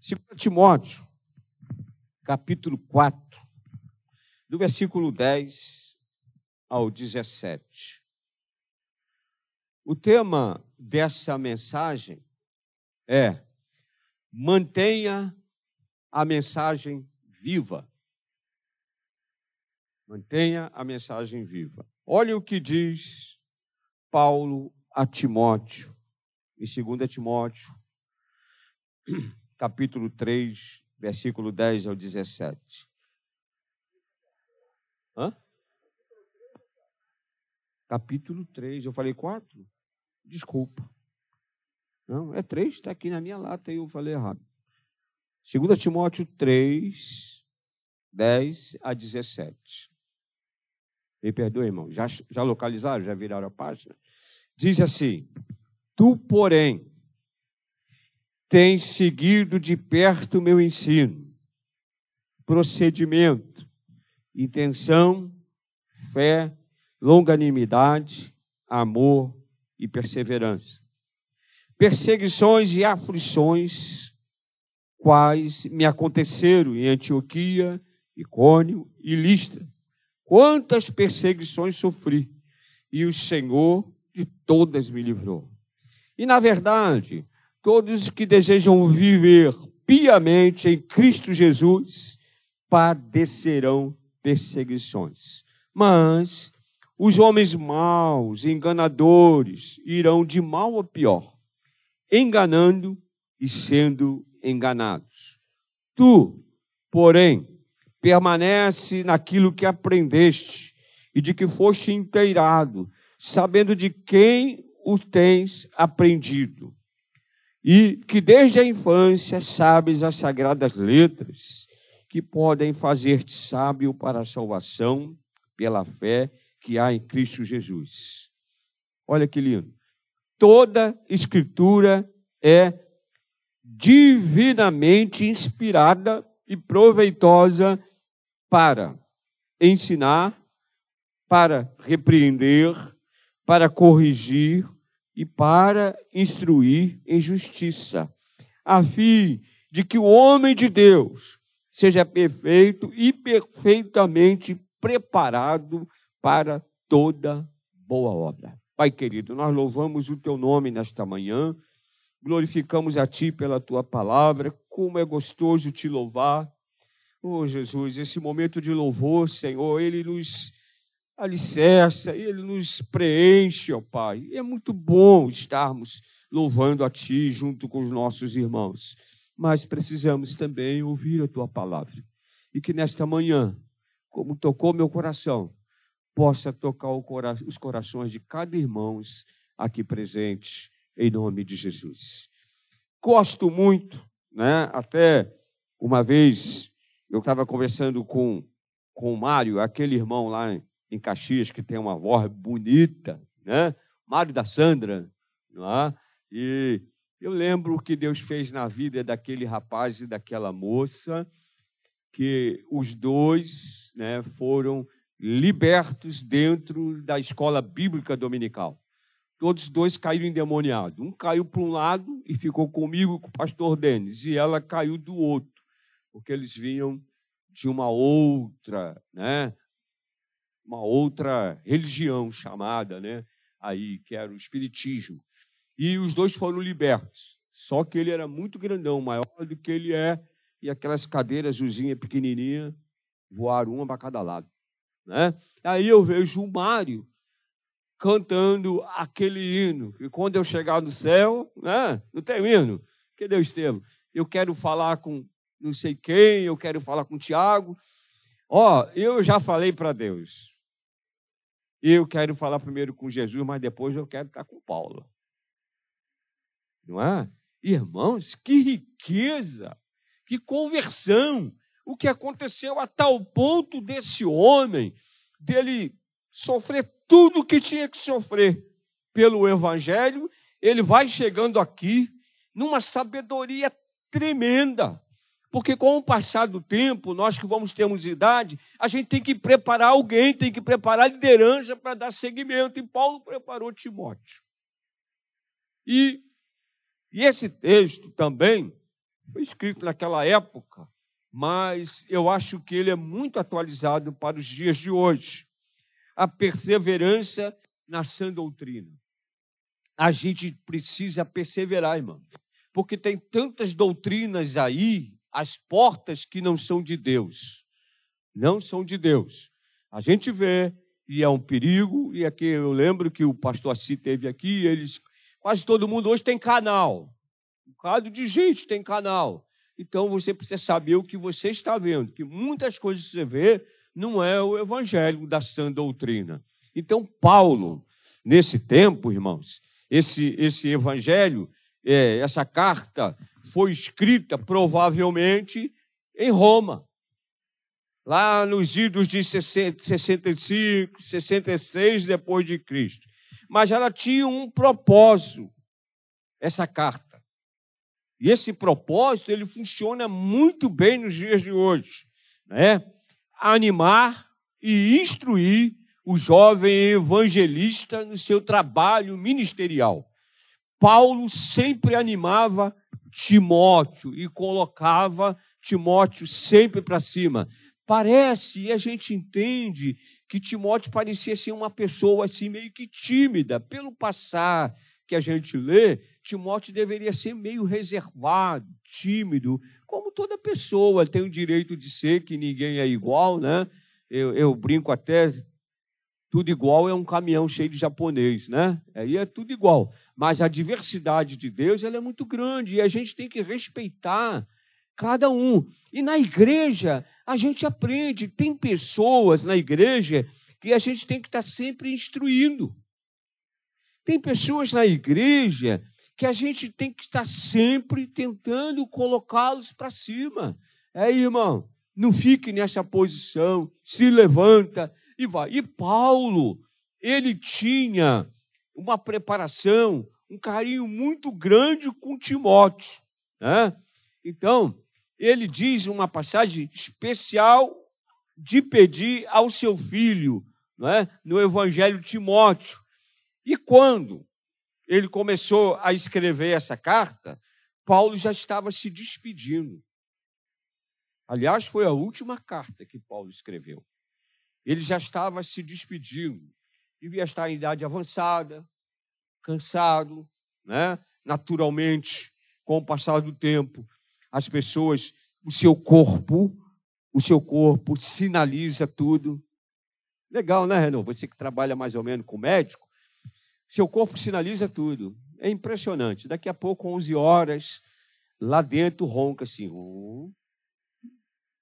2 Timóteo, capítulo 4, do versículo 10 ao 17. O tema dessa mensagem é: mantenha a mensagem viva. Mantenha a mensagem viva. Olha o que diz Paulo a Timóteo, em 2 Timóteo, capítulo 3, versículo 10 ao 17. Hã? Capítulo 3, eu falei 4? Desculpa. Não, é 3, está aqui na minha lata e eu falei errado. 2 Timóteo 3, 10 a 17. Me perdoe, irmão. Já, já localizaram? Já viraram a página? Diz assim: Tu, porém, tens seguido de perto o meu ensino, procedimento, intenção, fé, longanimidade, amor e perseverança. Perseguições e aflições, quais me aconteceram em Antioquia, Icônio e Listra. Quantas perseguições sofri, e o Senhor de todas me livrou. E, na verdade, todos que desejam viver piamente em Cristo Jesus padecerão perseguições. Mas os homens maus, enganadores, irão de mal a pior, enganando e sendo enganados. Tu, porém, permanece naquilo que aprendeste e de que foste inteirado, sabendo de quem o tens aprendido e que desde a infância sabes as sagradas letras que podem fazer-te sábio para a salvação pela fé que há em Cristo Jesus. Olha que lindo. Toda escritura é divinamente inspirada e proveitosa para ensinar, para repreender, para corrigir, e para instruir em justiça, a fim de que o homem de Deus seja perfeito e perfeitamente preparado para toda boa obra. Pai querido, nós louvamos o teu nome nesta manhã, glorificamos a ti pela tua palavra, como é gostoso te louvar. Oh Jesus, esse momento de louvor, Senhor, ele nos alicerça, Ele nos preenche, ó Pai. E é muito bom estarmos louvando a Ti junto com os nossos irmãos. Mas precisamos também ouvir a Tua palavra. E que nesta manhã, como tocou meu coração, possa tocar os corações de cada irmão aqui presente, em nome de Jesus. Gosto muito, né? Até uma vez eu estava conversando com, com o Mário, aquele irmão lá em Caxias, que tem uma voz bonita, né? Mário da Sandra, não é? E eu lembro o que Deus fez na vida daquele rapaz e daquela moça, que os dois né, foram libertos dentro da escola bíblica dominical. Todos dois caíram endemoniados. Um caiu para um lado e ficou comigo com o pastor Denis, e ela caiu do outro, porque eles vinham de uma outra, né, uma outra religião chamada, né, aí, que era o espiritismo. E os dois foram libertos. Só que ele era muito grandão, maior do que ele é, e aquelas cadeiras azulzinhas pequenininha voaram uma para cada lado, né? Aí eu vejo o Mário cantando aquele hino. E quando eu chegar no céu, né? Não tem hino. Que Deus teve. Eu quero falar com não sei quem, eu quero falar com Tiago. Ó, eu já falei para Deus. Eu quero falar primeiro com Jesus, mas depois eu quero estar com Paulo. Não é? Irmãos, que riqueza, que conversão. O que aconteceu a tal ponto desse homem, dele sofrer tudo o que tinha que sofrer pelo Evangelho, ele vai chegando aqui numa sabedoria tremenda. Porque com o passar do tempo, nós que vamos termos idade, a gente tem que preparar alguém, tem que preparar a liderança para dar seguimento. E Paulo preparou Timóteo. E, e esse texto também foi escrito naquela época, mas eu acho que ele é muito atualizado para os dias de hoje. A perseverança na sã doutrina. A gente precisa perseverar, irmão, porque tem tantas doutrinas aí, as portas que não são de Deus. Não são de Deus. A gente vê, e é um perigo, e aqui eu lembro que o pastor Assi teve aqui, eles, quase todo mundo hoje tem canal. Um bocado de gente tem canal. Então você precisa saber o que você está vendo, que muitas coisas que você vê não é o evangelho da sã doutrina. Então, Paulo, nesse tempo, irmãos, esse, esse evangelho, é, essa carta foi escrita provavelmente em Roma, lá nos idos de 65, 66 depois de Cristo. Mas ela tinha um propósito, essa carta. E esse propósito ele funciona muito bem nos dias de hoje, né? Animar e instruir o jovem evangelista no seu trabalho ministerial. Paulo sempre animava Timóteo e colocava Timóteo sempre para cima. Parece, e a gente entende, que Timóteo parecia ser uma pessoa assim meio que tímida, pelo passar que a gente lê, Timóteo deveria ser meio reservado, tímido, como toda pessoa tem o direito de ser, que ninguém é igual, né? Eu, eu brinco até, tudo igual é um caminhão cheio de japonês, né? Aí é tudo igual. Mas a diversidade de Deus ela é muito grande e a gente tem que respeitar cada um. E na igreja, a gente aprende. Tem pessoas na igreja que a gente tem que estar sempre instruindo. Tem pessoas na igreja que a gente tem que estar sempre tentando colocá-los para cima. É, irmão, não fique nessa posição, se levanta e vai. E Paulo, ele tinha uma preparação, um carinho muito grande com Timóteo. Né? Então, ele diz uma passagem especial de pedir ao seu filho, não é? no Evangelho de Timóteo. E quando ele começou a escrever essa carta, Paulo já estava se despedindo. Aliás, foi a última carta que Paulo escreveu. Ele já estava se despedindo. Devia estar em idade avançada, cansado, né? naturalmente, com o passar do tempo, as pessoas, o seu corpo, o seu corpo sinaliza tudo. Legal, né, Renan? Você que trabalha mais ou menos com médico, seu corpo sinaliza tudo. É impressionante. Daqui a pouco, 11 horas, lá dentro ronca assim. Uh,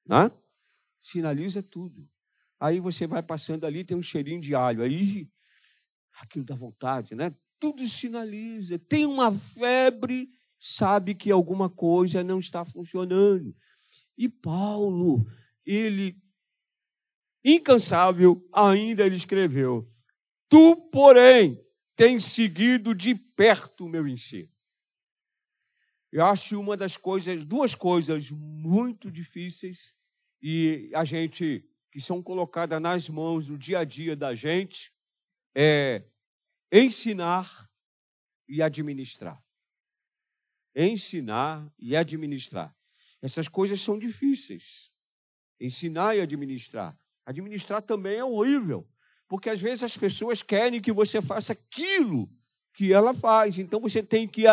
né? Sinaliza tudo. Aí você vai passando ali, tem um cheirinho de alho. Aí aquilo dá vontade, né? Tudo sinaliza. Tem uma febre, sabe que alguma coisa não está funcionando. E Paulo, ele, incansável, ainda ele escreveu: Tu, porém, tem seguido de perto o meu ensino. Eu acho uma das coisas, duas coisas muito difíceis e a gente que são colocadas nas mãos no dia a dia da gente é ensinar e administrar. Ensinar e administrar. Essas coisas são difíceis. Ensinar e administrar. Administrar também é horrível. Porque às vezes as pessoas querem que você faça aquilo que ela faz. Então você tem que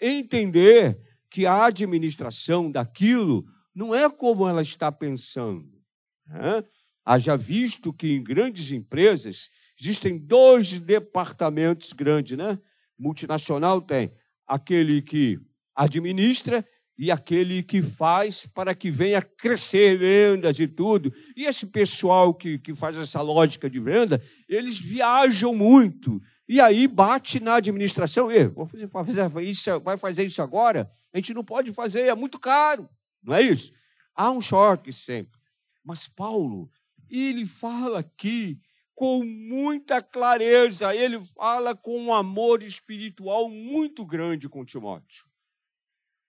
entender que a administração daquilo não é como ela está pensando. Né? Haja visto que em grandes empresas existem dois departamentos grandes, né? Multinacional tem aquele que administra e aquele que faz para que venha crescer vendas e tudo. E esse pessoal que, que faz essa lógica de venda, eles viajam muito. E aí bate na administração, e vou fazer, isso, vai fazer isso agora? A gente não pode fazer, é muito caro. Não é isso? Há um choque sempre. Mas Paulo, ele fala aqui com muita clareza, ele fala com um amor espiritual muito grande com Timóteo.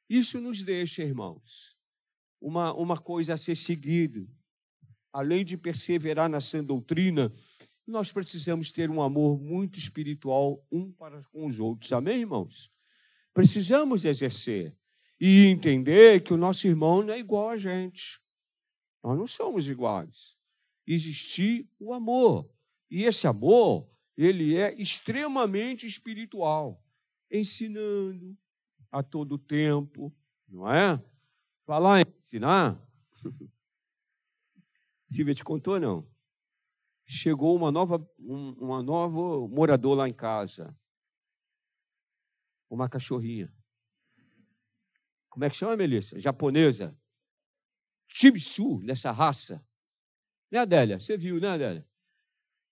Isso nos deixa, irmãos, uma, uma coisa a ser seguido. Além de perseverar na sã doutrina, nós precisamos ter um amor muito espiritual um para com os outros. Amém, irmãos? Precisamos exercer. e entender que o nosso irmão não é igual a gente. Nós não somos iguais. Existir o amor. E esse amor, ele é extremamente espiritual, ensinando a todo tempo, não é? Falar em ensinar. Silvia te contou, não? Chegou uma nova, um, uma nova morador lá em casa. Uma cachorrinha. Como é que chama, Melissa? Japonesa. Chibsu, nessa raça. Né, Adélia? Você viu, né, Adélia?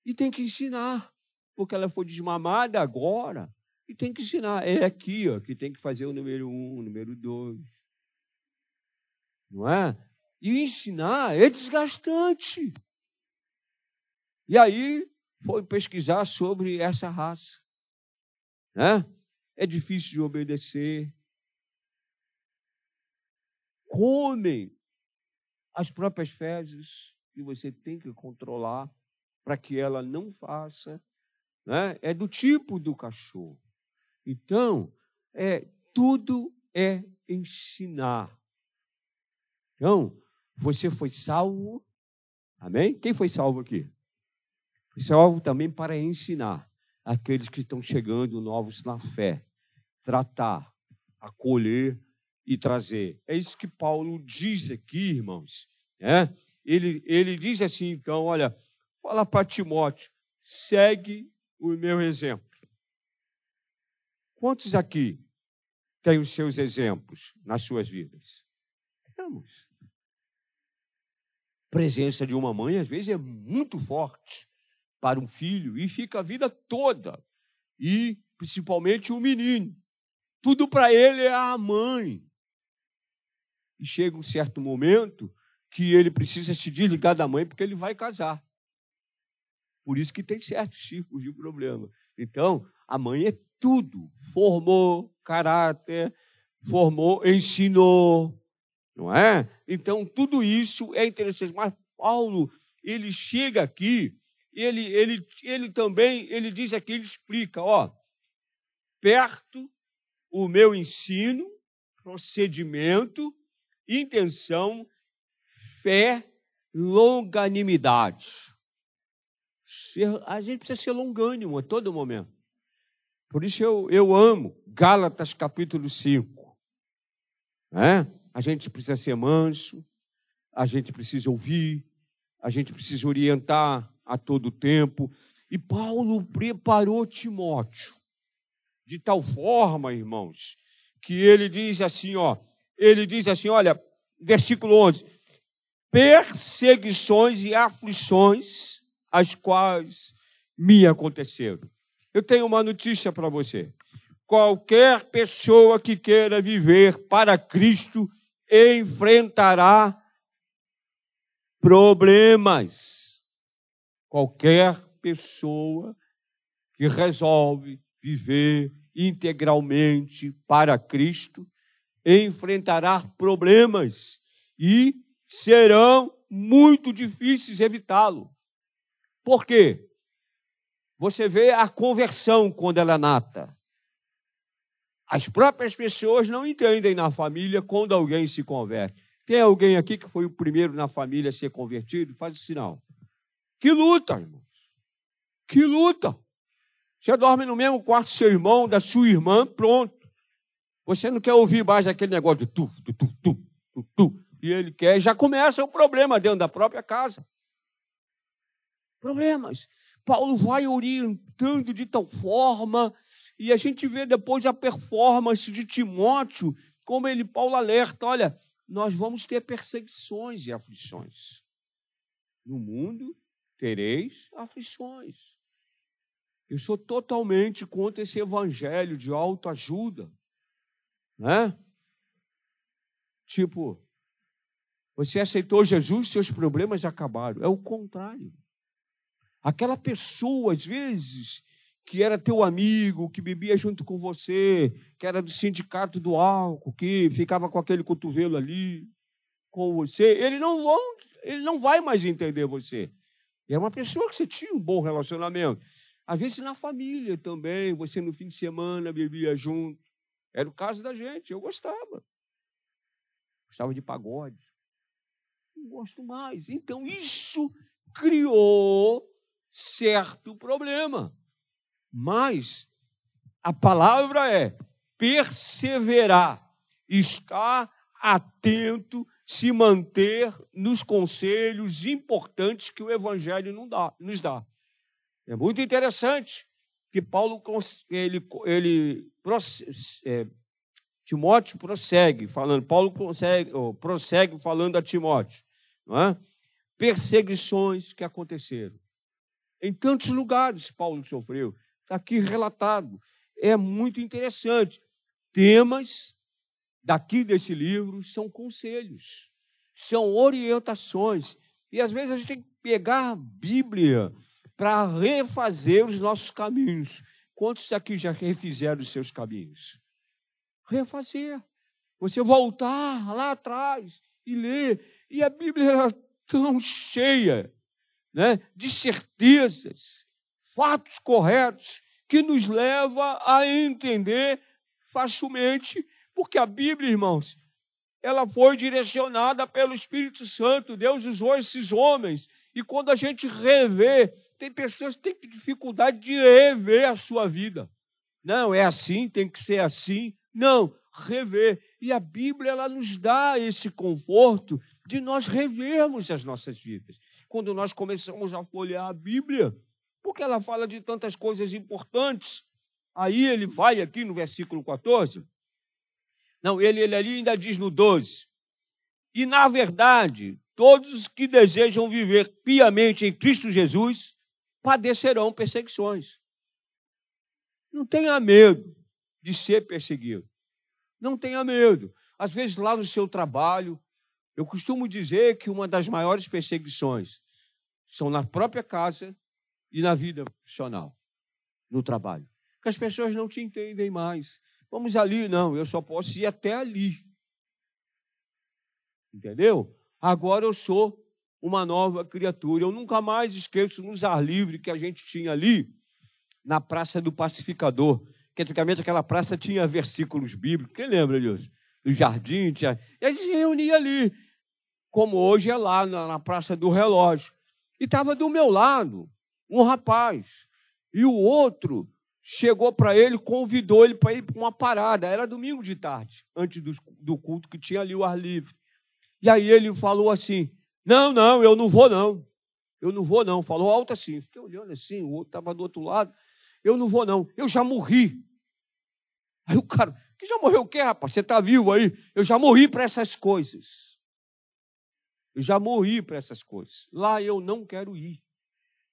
E tem que ensinar, porque ela foi desmamada agora. E tem que ensinar. É aqui ó, que tem que fazer o número um, o número dois. Não é? E ensinar é desgastante. E aí foi pesquisar sobre essa raça. Né? É difícil de obedecer. Comem as próprias fezes que você tem que controlar para que ela não faça. Né? É do tipo do cachorro. Então, é, tudo é ensinar. Então, você foi salvo, amém? Quem foi salvo aqui? Foi salvo também para ensinar aqueles que estão chegando novos na fé, tratar, acolher e trazer. É isso que Paulo diz aqui, irmãos. É? Ele, ele diz assim, então, olha, fala para Timóteo, segue o meu exemplo. Quantos aqui têm os seus exemplos nas suas vidas? Temos. A presença de uma mãe, às vezes, é muito forte para um filho e fica a vida toda. E, principalmente, o menino. Tudo para ele é a mãe. E chega um certo momento que ele precisa se desligar da mãe porque ele vai casar. Por isso que tem certos tipos de problema. Então, a mãe é tudo. Formou caráter, formou, ensinou, não é? Então, tudo isso é interessante. Mas Paulo, ele chega aqui, ele, ele, ele também, ele diz aqui, ele explica, ó, perto o meu ensino, procedimento, intenção, fé, longanimidade. a gente precisa ser longânimo a todo momento. Por isso eu, eu amo Gálatas capítulo 5. É? A gente precisa ser manso, a gente precisa ouvir, a gente precisa orientar a todo tempo. E Paulo preparou Timóteo de tal forma, irmãos, que ele diz assim, ó, ele diz assim, olha, versículo 11: perseguições e aflições as quais me aconteceram. Eu tenho uma notícia para você. Qualquer pessoa que queira viver para Cristo enfrentará problemas. Qualquer pessoa que resolve viver integralmente para Cristo enfrentará problemas e serão muito difíceis evitá-lo. Por quê? Você vê a conversão quando ela é nata. As próprias pessoas não entendem na família quando alguém se converte. Tem alguém aqui que foi o primeiro na família a ser convertido? Faz o sinal. Que luta, irmãos. Que luta. Você dorme no mesmo quarto do seu irmão, da sua irmã, pronto. Você não quer ouvir mais aquele negócio de tu, tu, tu, tu, tu, tu. E ele quer, já começa o problema dentro da própria casa. Problemas. Paulo vai orientando de tal forma, e a gente vê depois a performance de Timóteo, como ele, Paulo alerta: olha, nós vamos ter perseguições e aflições. No mundo tereis aflições. Eu sou totalmente contra esse evangelho de autoajuda. Né? Tipo, você aceitou Jesus, seus problemas acabaram. É o contrário. Aquela pessoa, às vezes, que era teu amigo, que bebia junto com você, que era do sindicato do álcool, que ficava com aquele cotovelo ali com você, ele não, vão, ele não vai mais entender você. É uma pessoa que você tinha um bom relacionamento. Às vezes na família também, você no fim de semana bebia junto. Era o caso da gente, eu gostava. gostava de pagode. Não gosto mais. Então, isso criou certo problema. Mas a palavra é perseverar, estar atento, se manter nos conselhos importantes que o Evangelho nos dá. É muito interessante que Paulo ele, ele é, Timóteo prossegue falando, Paulo prossegue, prossegue falando a Timóteo, não é? perseguições que aconteceram. Em tantos lugares Paulo sofreu, está aqui relatado. É muito interessante. Temas daqui desse livro são conselhos, são orientações. E às vezes a gente tem que pegar a Bíblia para refazer os nossos caminhos. Quantos aqui já refizeram os seus caminhos? Refazer. Você voltar lá atrás e ler. E a Bíblia tão cheia né, de certezas, fatos corretos, que nos leva a entender facilmente, porque a Bíblia, irmãos, ela foi direcionada pelo Espírito Santo. Deus usou esses homens. E quando a gente revê, tem pessoas que têm dificuldade de rever a sua vida. Não, é assim, tem que ser assim. Não, rever. E a Bíblia ela nos dá esse conforto de nós revermos as nossas vidas. Quando nós começamos a folhear a Bíblia, porque ela fala de tantas coisas importantes. Aí ele vai aqui no versículo 14. Não, ele, ele ali ainda diz no 12. E na verdade, todos os que desejam viver piamente em Cristo Jesus padecerão perseguições. Não tenha medo de ser perseguido. Não tenha medo. Às vezes, lá no seu trabalho, eu costumo dizer que uma das maiores perseguições são na própria casa e na vida profissional, no trabalho. Que as pessoas não te entendem mais. Vamos ali, não, eu só posso ir até ali. Entendeu? Agora eu sou uma nova criatura. Eu nunca mais esqueço nos ar livre que a gente tinha ali, na Praça do Pacificador. Que antigamente aquela praça tinha versículos bíblicos. Quem lembra disso? No jardim, tinha... e a gente se reunia ali, como hoje é lá na, na Praça do Relógio. E estava do meu lado um rapaz, e o outro chegou para ele, convidou ele para ir para uma parada. Era domingo de tarde, antes do, do culto que tinha ali o ar livre. E aí ele falou assim: Não, não, eu não vou, não. Eu não vou, não. Falou alto assim. Fiquei olhando assim, o outro estava do outro lado. Eu não vou, não. Eu já morri. Aí o cara, que já morreu o quê, rapaz? Você está vivo aí? Eu já morri para essas coisas. Eu já morri para essas coisas. Lá eu não quero ir.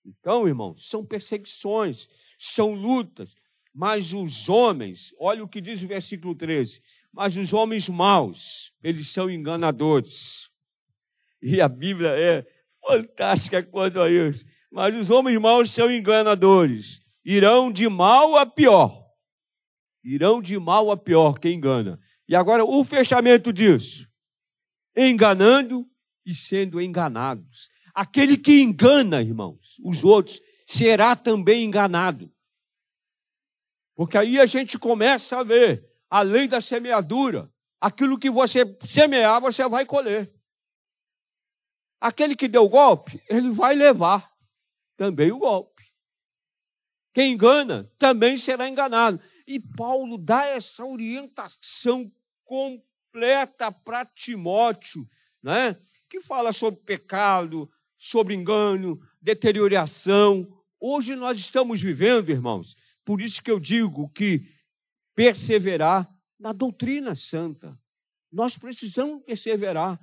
Então, irmãos, são perseguições, são lutas, mas os homens, olha o que diz o versículo 13: mas os homens maus, eles são enganadores. E a Bíblia é fantástica quanto a isso. Mas os homens maus são enganadores, irão de mal a pior irão de mal a pior quem engana. E agora o fechamento disso: enganando e sendo enganados. Aquele que engana, irmãos, os outros, será também enganado. Porque aí a gente começa a ver a lei da semeadura. Aquilo que você semear, você vai colher. Aquele que deu golpe, ele vai levar também o golpe. Quem engana também será enganado. E Paulo dá essa orientação completa para Timóteo, né? que fala sobre pecado, sobre engano, deterioração. Hoje nós estamos vivendo, irmãos, por isso que eu digo que perseverar na doutrina santa. Nós precisamos perseverar,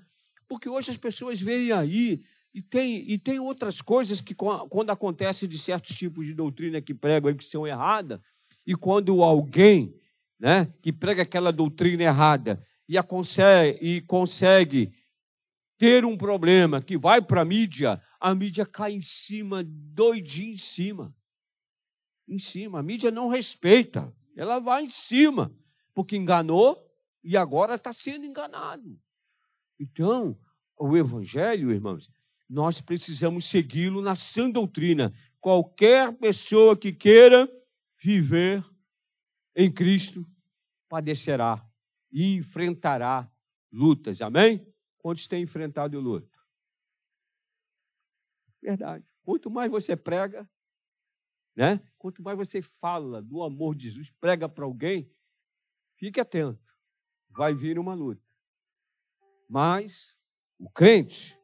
porque hoje as pessoas veem aí e tem, e tem outras coisas que, quando acontece de certos tipos de doutrina que pregam que são erradas, e quando alguém né, que prega aquela doutrina errada e, consegue, e consegue ter um problema que vai para a mídia, a mídia cai em cima, doidinho em cima. Em cima. A mídia não respeita. Ela vai em cima, porque enganou e agora está sendo enganado. Então, o Evangelho, irmãos, nós precisamos segui-lo na sã doutrina. Qualquer pessoa que queira viver em Cristo padecerá e enfrentará lutas, amém? Quantos têm enfrentado luta? Verdade. Quanto mais você prega, né? Quanto mais você fala do amor de Jesus, prega para alguém, fique atento. Vai vir uma luta. Mas o crente,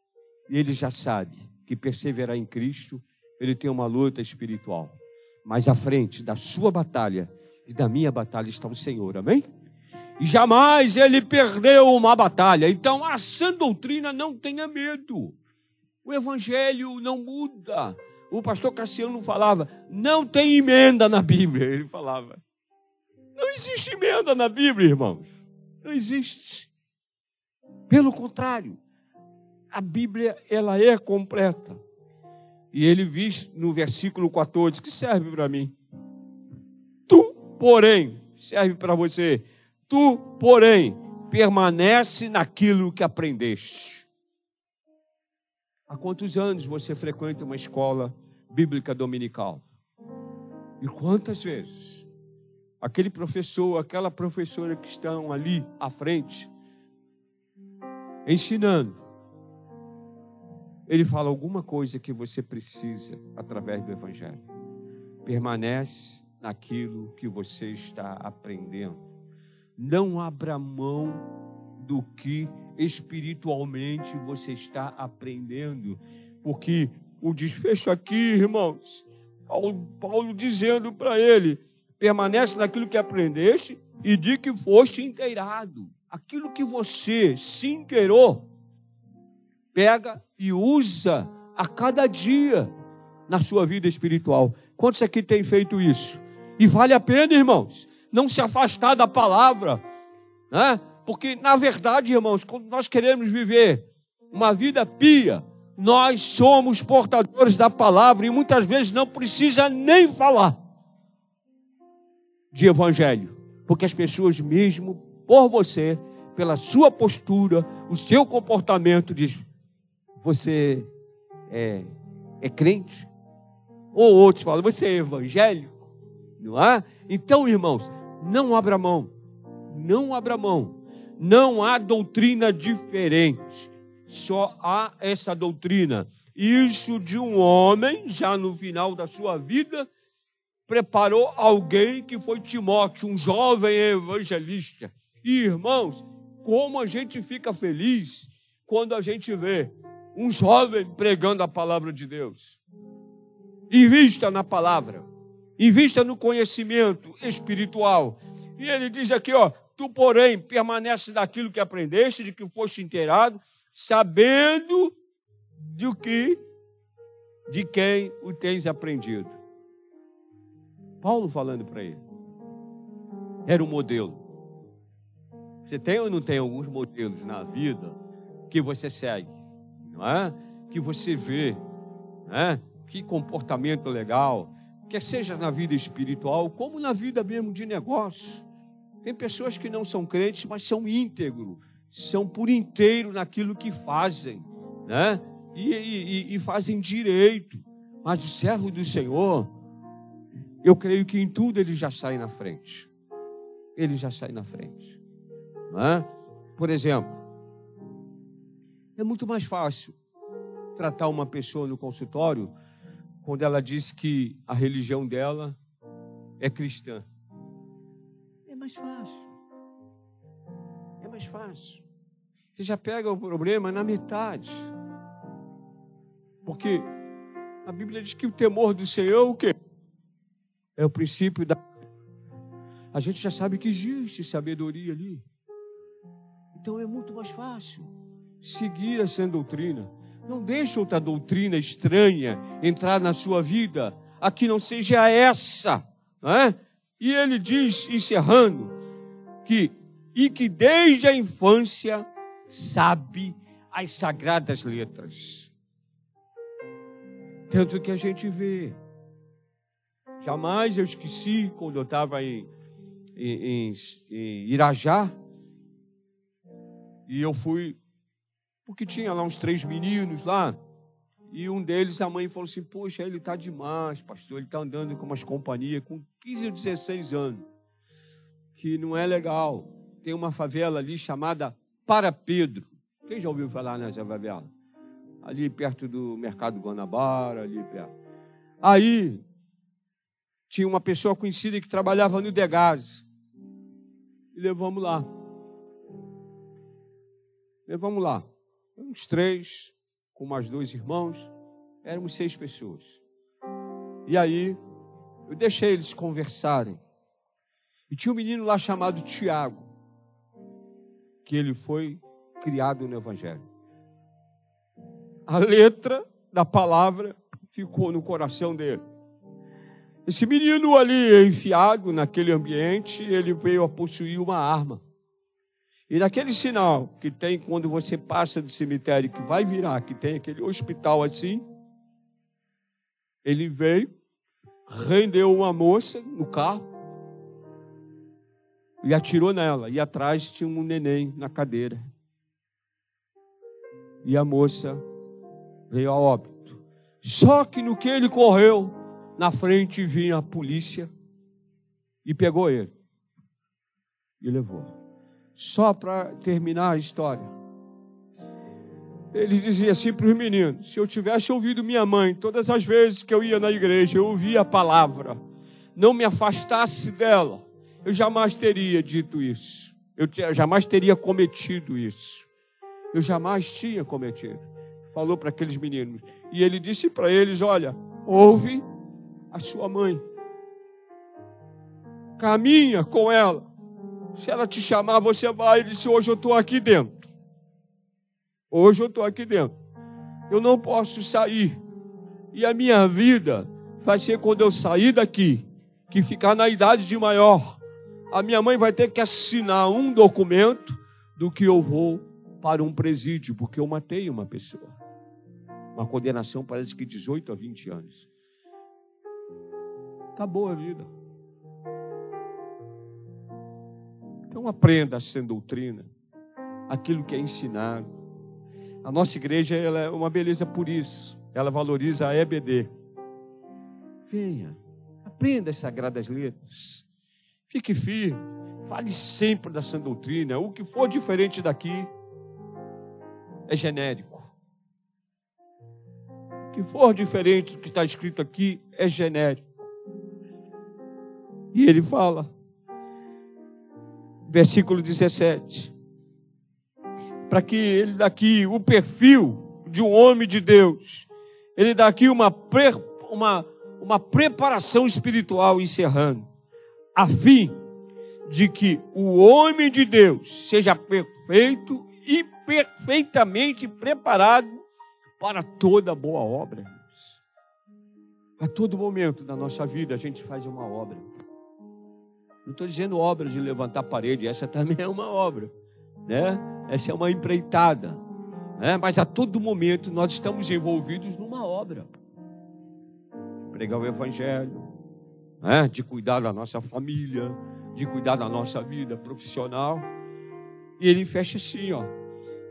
ele já sabe que perseverar em Cristo, ele tem uma luta espiritual. Mas à frente da sua batalha e da minha batalha está o Senhor, amém? E jamais ele perdeu uma batalha. Então, a sã doutrina não tenha medo. O evangelho não muda. O pastor Cassiano falava, não tem emenda na Bíblia. Ele falava, não existe emenda na Bíblia, irmãos. Não existe. Pelo contrário, a Bíblia ela é completa. E ele diz no versículo 14, que serve para mim. Tu, porém, serve para você. Tu, porém, permanece naquilo que aprendeste. Há quantos anos você frequenta uma escola bíblica dominical? E quantas vezes aquele professor, aquela professora que estão ali à frente, ensinando, ele fala alguma coisa que você precisa através do Evangelho. Permanece naquilo que você está aprendendo. Não abra mão do que espiritualmente você está aprendendo, porque o desfecho aqui, irmãos, Paulo, dizendo para ele: permanece naquilo que aprendeste e de que foste inteirado. Aquilo que você se inteirou, pega e usa a cada dia na sua vida espiritual. Quantos aqui têm feito isso? E vale a pena, irmãos, não se afastar da palavra, né? Porque, na verdade, irmãos, quando nós queremos viver uma vida pia, nós somos portadores da palavra e muitas vezes não precisa nem falar de evangelho, porque as pessoas mesmo por você, pela sua postura, o seu comportamento diz: você é, é crente? Ou outros falam: você é evangélico? Não é? Então, irmãos, não abra mão, não abra mão. Não há doutrina diferente só há essa doutrina. Isso de um homem, já no final da sua vida, preparou alguém que foi Timóteo, um jovem evangelista. E irmãos, como a gente fica feliz quando a gente vê um jovem pregando a palavra de Deus. Invista na palavra, invista no conhecimento espiritual. E ele diz aqui, ó, tu porém permanece daquilo que aprendeste, de que foste inteirado, sabendo do que, de quem o tens aprendido. Paulo falando para ele. Era um modelo. Você tem ou não tem alguns modelos na vida que você segue, não é? Que você vê, não é? Que comportamento legal, quer seja na vida espiritual, como na vida mesmo de negócio. Tem pessoas que não são crentes, mas são íntegros, são por inteiro naquilo que fazem, né? E, e, e fazem direito. Mas o servo do Senhor, eu creio que em tudo ele já sai na frente. Ele já sai na frente. Né? Por exemplo, é muito mais fácil tratar uma pessoa no consultório quando ela diz que a religião dela é cristã. É mais fácil. É mais fácil. Você já pega o problema na metade. Porque a Bíblia diz que o temor do Senhor é o quê? É o princípio da. A gente já sabe que existe sabedoria ali. Então é muito mais fácil seguir essa doutrina. Não deixe outra doutrina estranha entrar na sua vida, a que não seja essa. Não é? E ele diz, encerrando, que e que desde a infância sabe as sagradas letras. Tanto que a gente vê. Jamais eu esqueci quando eu estava em, em, em, em Irajá. E eu fui, porque tinha lá uns três meninos lá. E um deles, a mãe falou assim: Poxa, ele está demais, pastor. Ele está andando com umas companhias com 15 ou 16 anos. Que não é legal. Tem uma favela ali chamada para Pedro. Quem já ouviu falar nessa favela? Ali perto do Mercado Guanabara, ali perto. Aí tinha uma pessoa conhecida que trabalhava no Degás. E levamos lá. Levamos lá. Uns três, com mais dois irmãos. Éramos seis pessoas. E aí, eu deixei eles conversarem. E tinha um menino lá chamado Tiago, que ele foi criado no Evangelho. A letra da palavra ficou no coração dele. Esse menino ali, enfiado naquele ambiente, ele veio a possuir uma arma. E naquele sinal que tem quando você passa do cemitério, que vai virar, que tem aquele hospital assim, ele veio, rendeu uma moça no carro e atirou nela. E atrás tinha um neném na cadeira. E a moça veio a óbito. Só que no que ele correu, na frente vinha a polícia e pegou ele e levou. Só para terminar a história. Ele dizia assim para os meninos: se eu tivesse ouvido minha mãe todas as vezes que eu ia na igreja, eu ouvia a palavra, não me afastasse dela, eu jamais teria dito isso. Eu jamais teria cometido isso. Eu jamais tinha cometido. Falou para aqueles meninos. E ele disse para eles: Olha, ouve a sua mãe. Caminha com ela. Se ela te chamar, você vai. Ele disse: Hoje eu estou aqui dentro. Hoje eu estou aqui dentro. Eu não posso sair. E a minha vida vai ser quando eu sair daqui, que ficar na idade de maior. A minha mãe vai ter que assinar um documento do que eu vou para um presídio, porque eu matei uma pessoa. Uma condenação parece que 18 a 20 anos. Acabou a vida. Então aprenda sem doutrina aquilo que é ensinado. A nossa igreja ela é uma beleza por isso. Ela valoriza a EBD. Venha, aprenda as sagradas letras. Fique firme. Fale sempre da sã doutrina. O que for diferente daqui é genérico. O que for diferente do que está escrito aqui é genérico. E ele fala, versículo 17, para que ele dá aqui o perfil de um homem de Deus, ele dá aqui uma, pre, uma, uma preparação espiritual encerrando, a fim de que o homem de Deus seja perfeito e perfeitamente preparado para toda boa obra. A todo momento da nossa vida a gente faz uma obra. Não estou dizendo obra de levantar parede, essa também é uma obra, né? Essa é uma empreitada, né? Mas a todo momento nós estamos envolvidos numa obra. Pregar o evangelho, né? De cuidar da nossa família, de cuidar da nossa vida profissional. E ele fecha assim, ó,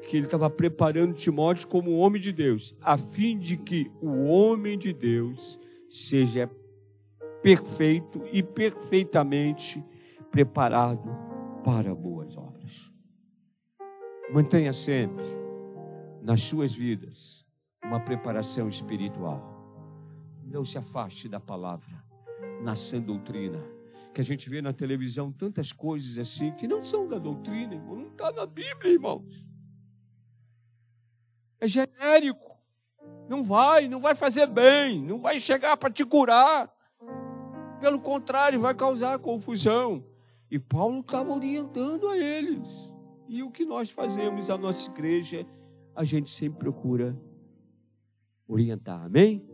que ele estava preparando Timóteo como homem de Deus, a fim de que o homem de Deus seja perfeito e perfeitamente preparado para boas obras. Mantenha sempre nas suas vidas uma preparação espiritual. Não se afaste da palavra, na sã doutrina. Que a gente vê na televisão tantas coisas assim que não são da doutrina, irmão. não está na Bíblia, irmãos. É genérico. Não vai, não vai fazer bem, não vai chegar para te curar. Pelo contrário, vai causar confusão. E Paulo estava orientando a eles. E o que nós fazemos, a nossa igreja, a gente sempre procura orientar. Amém?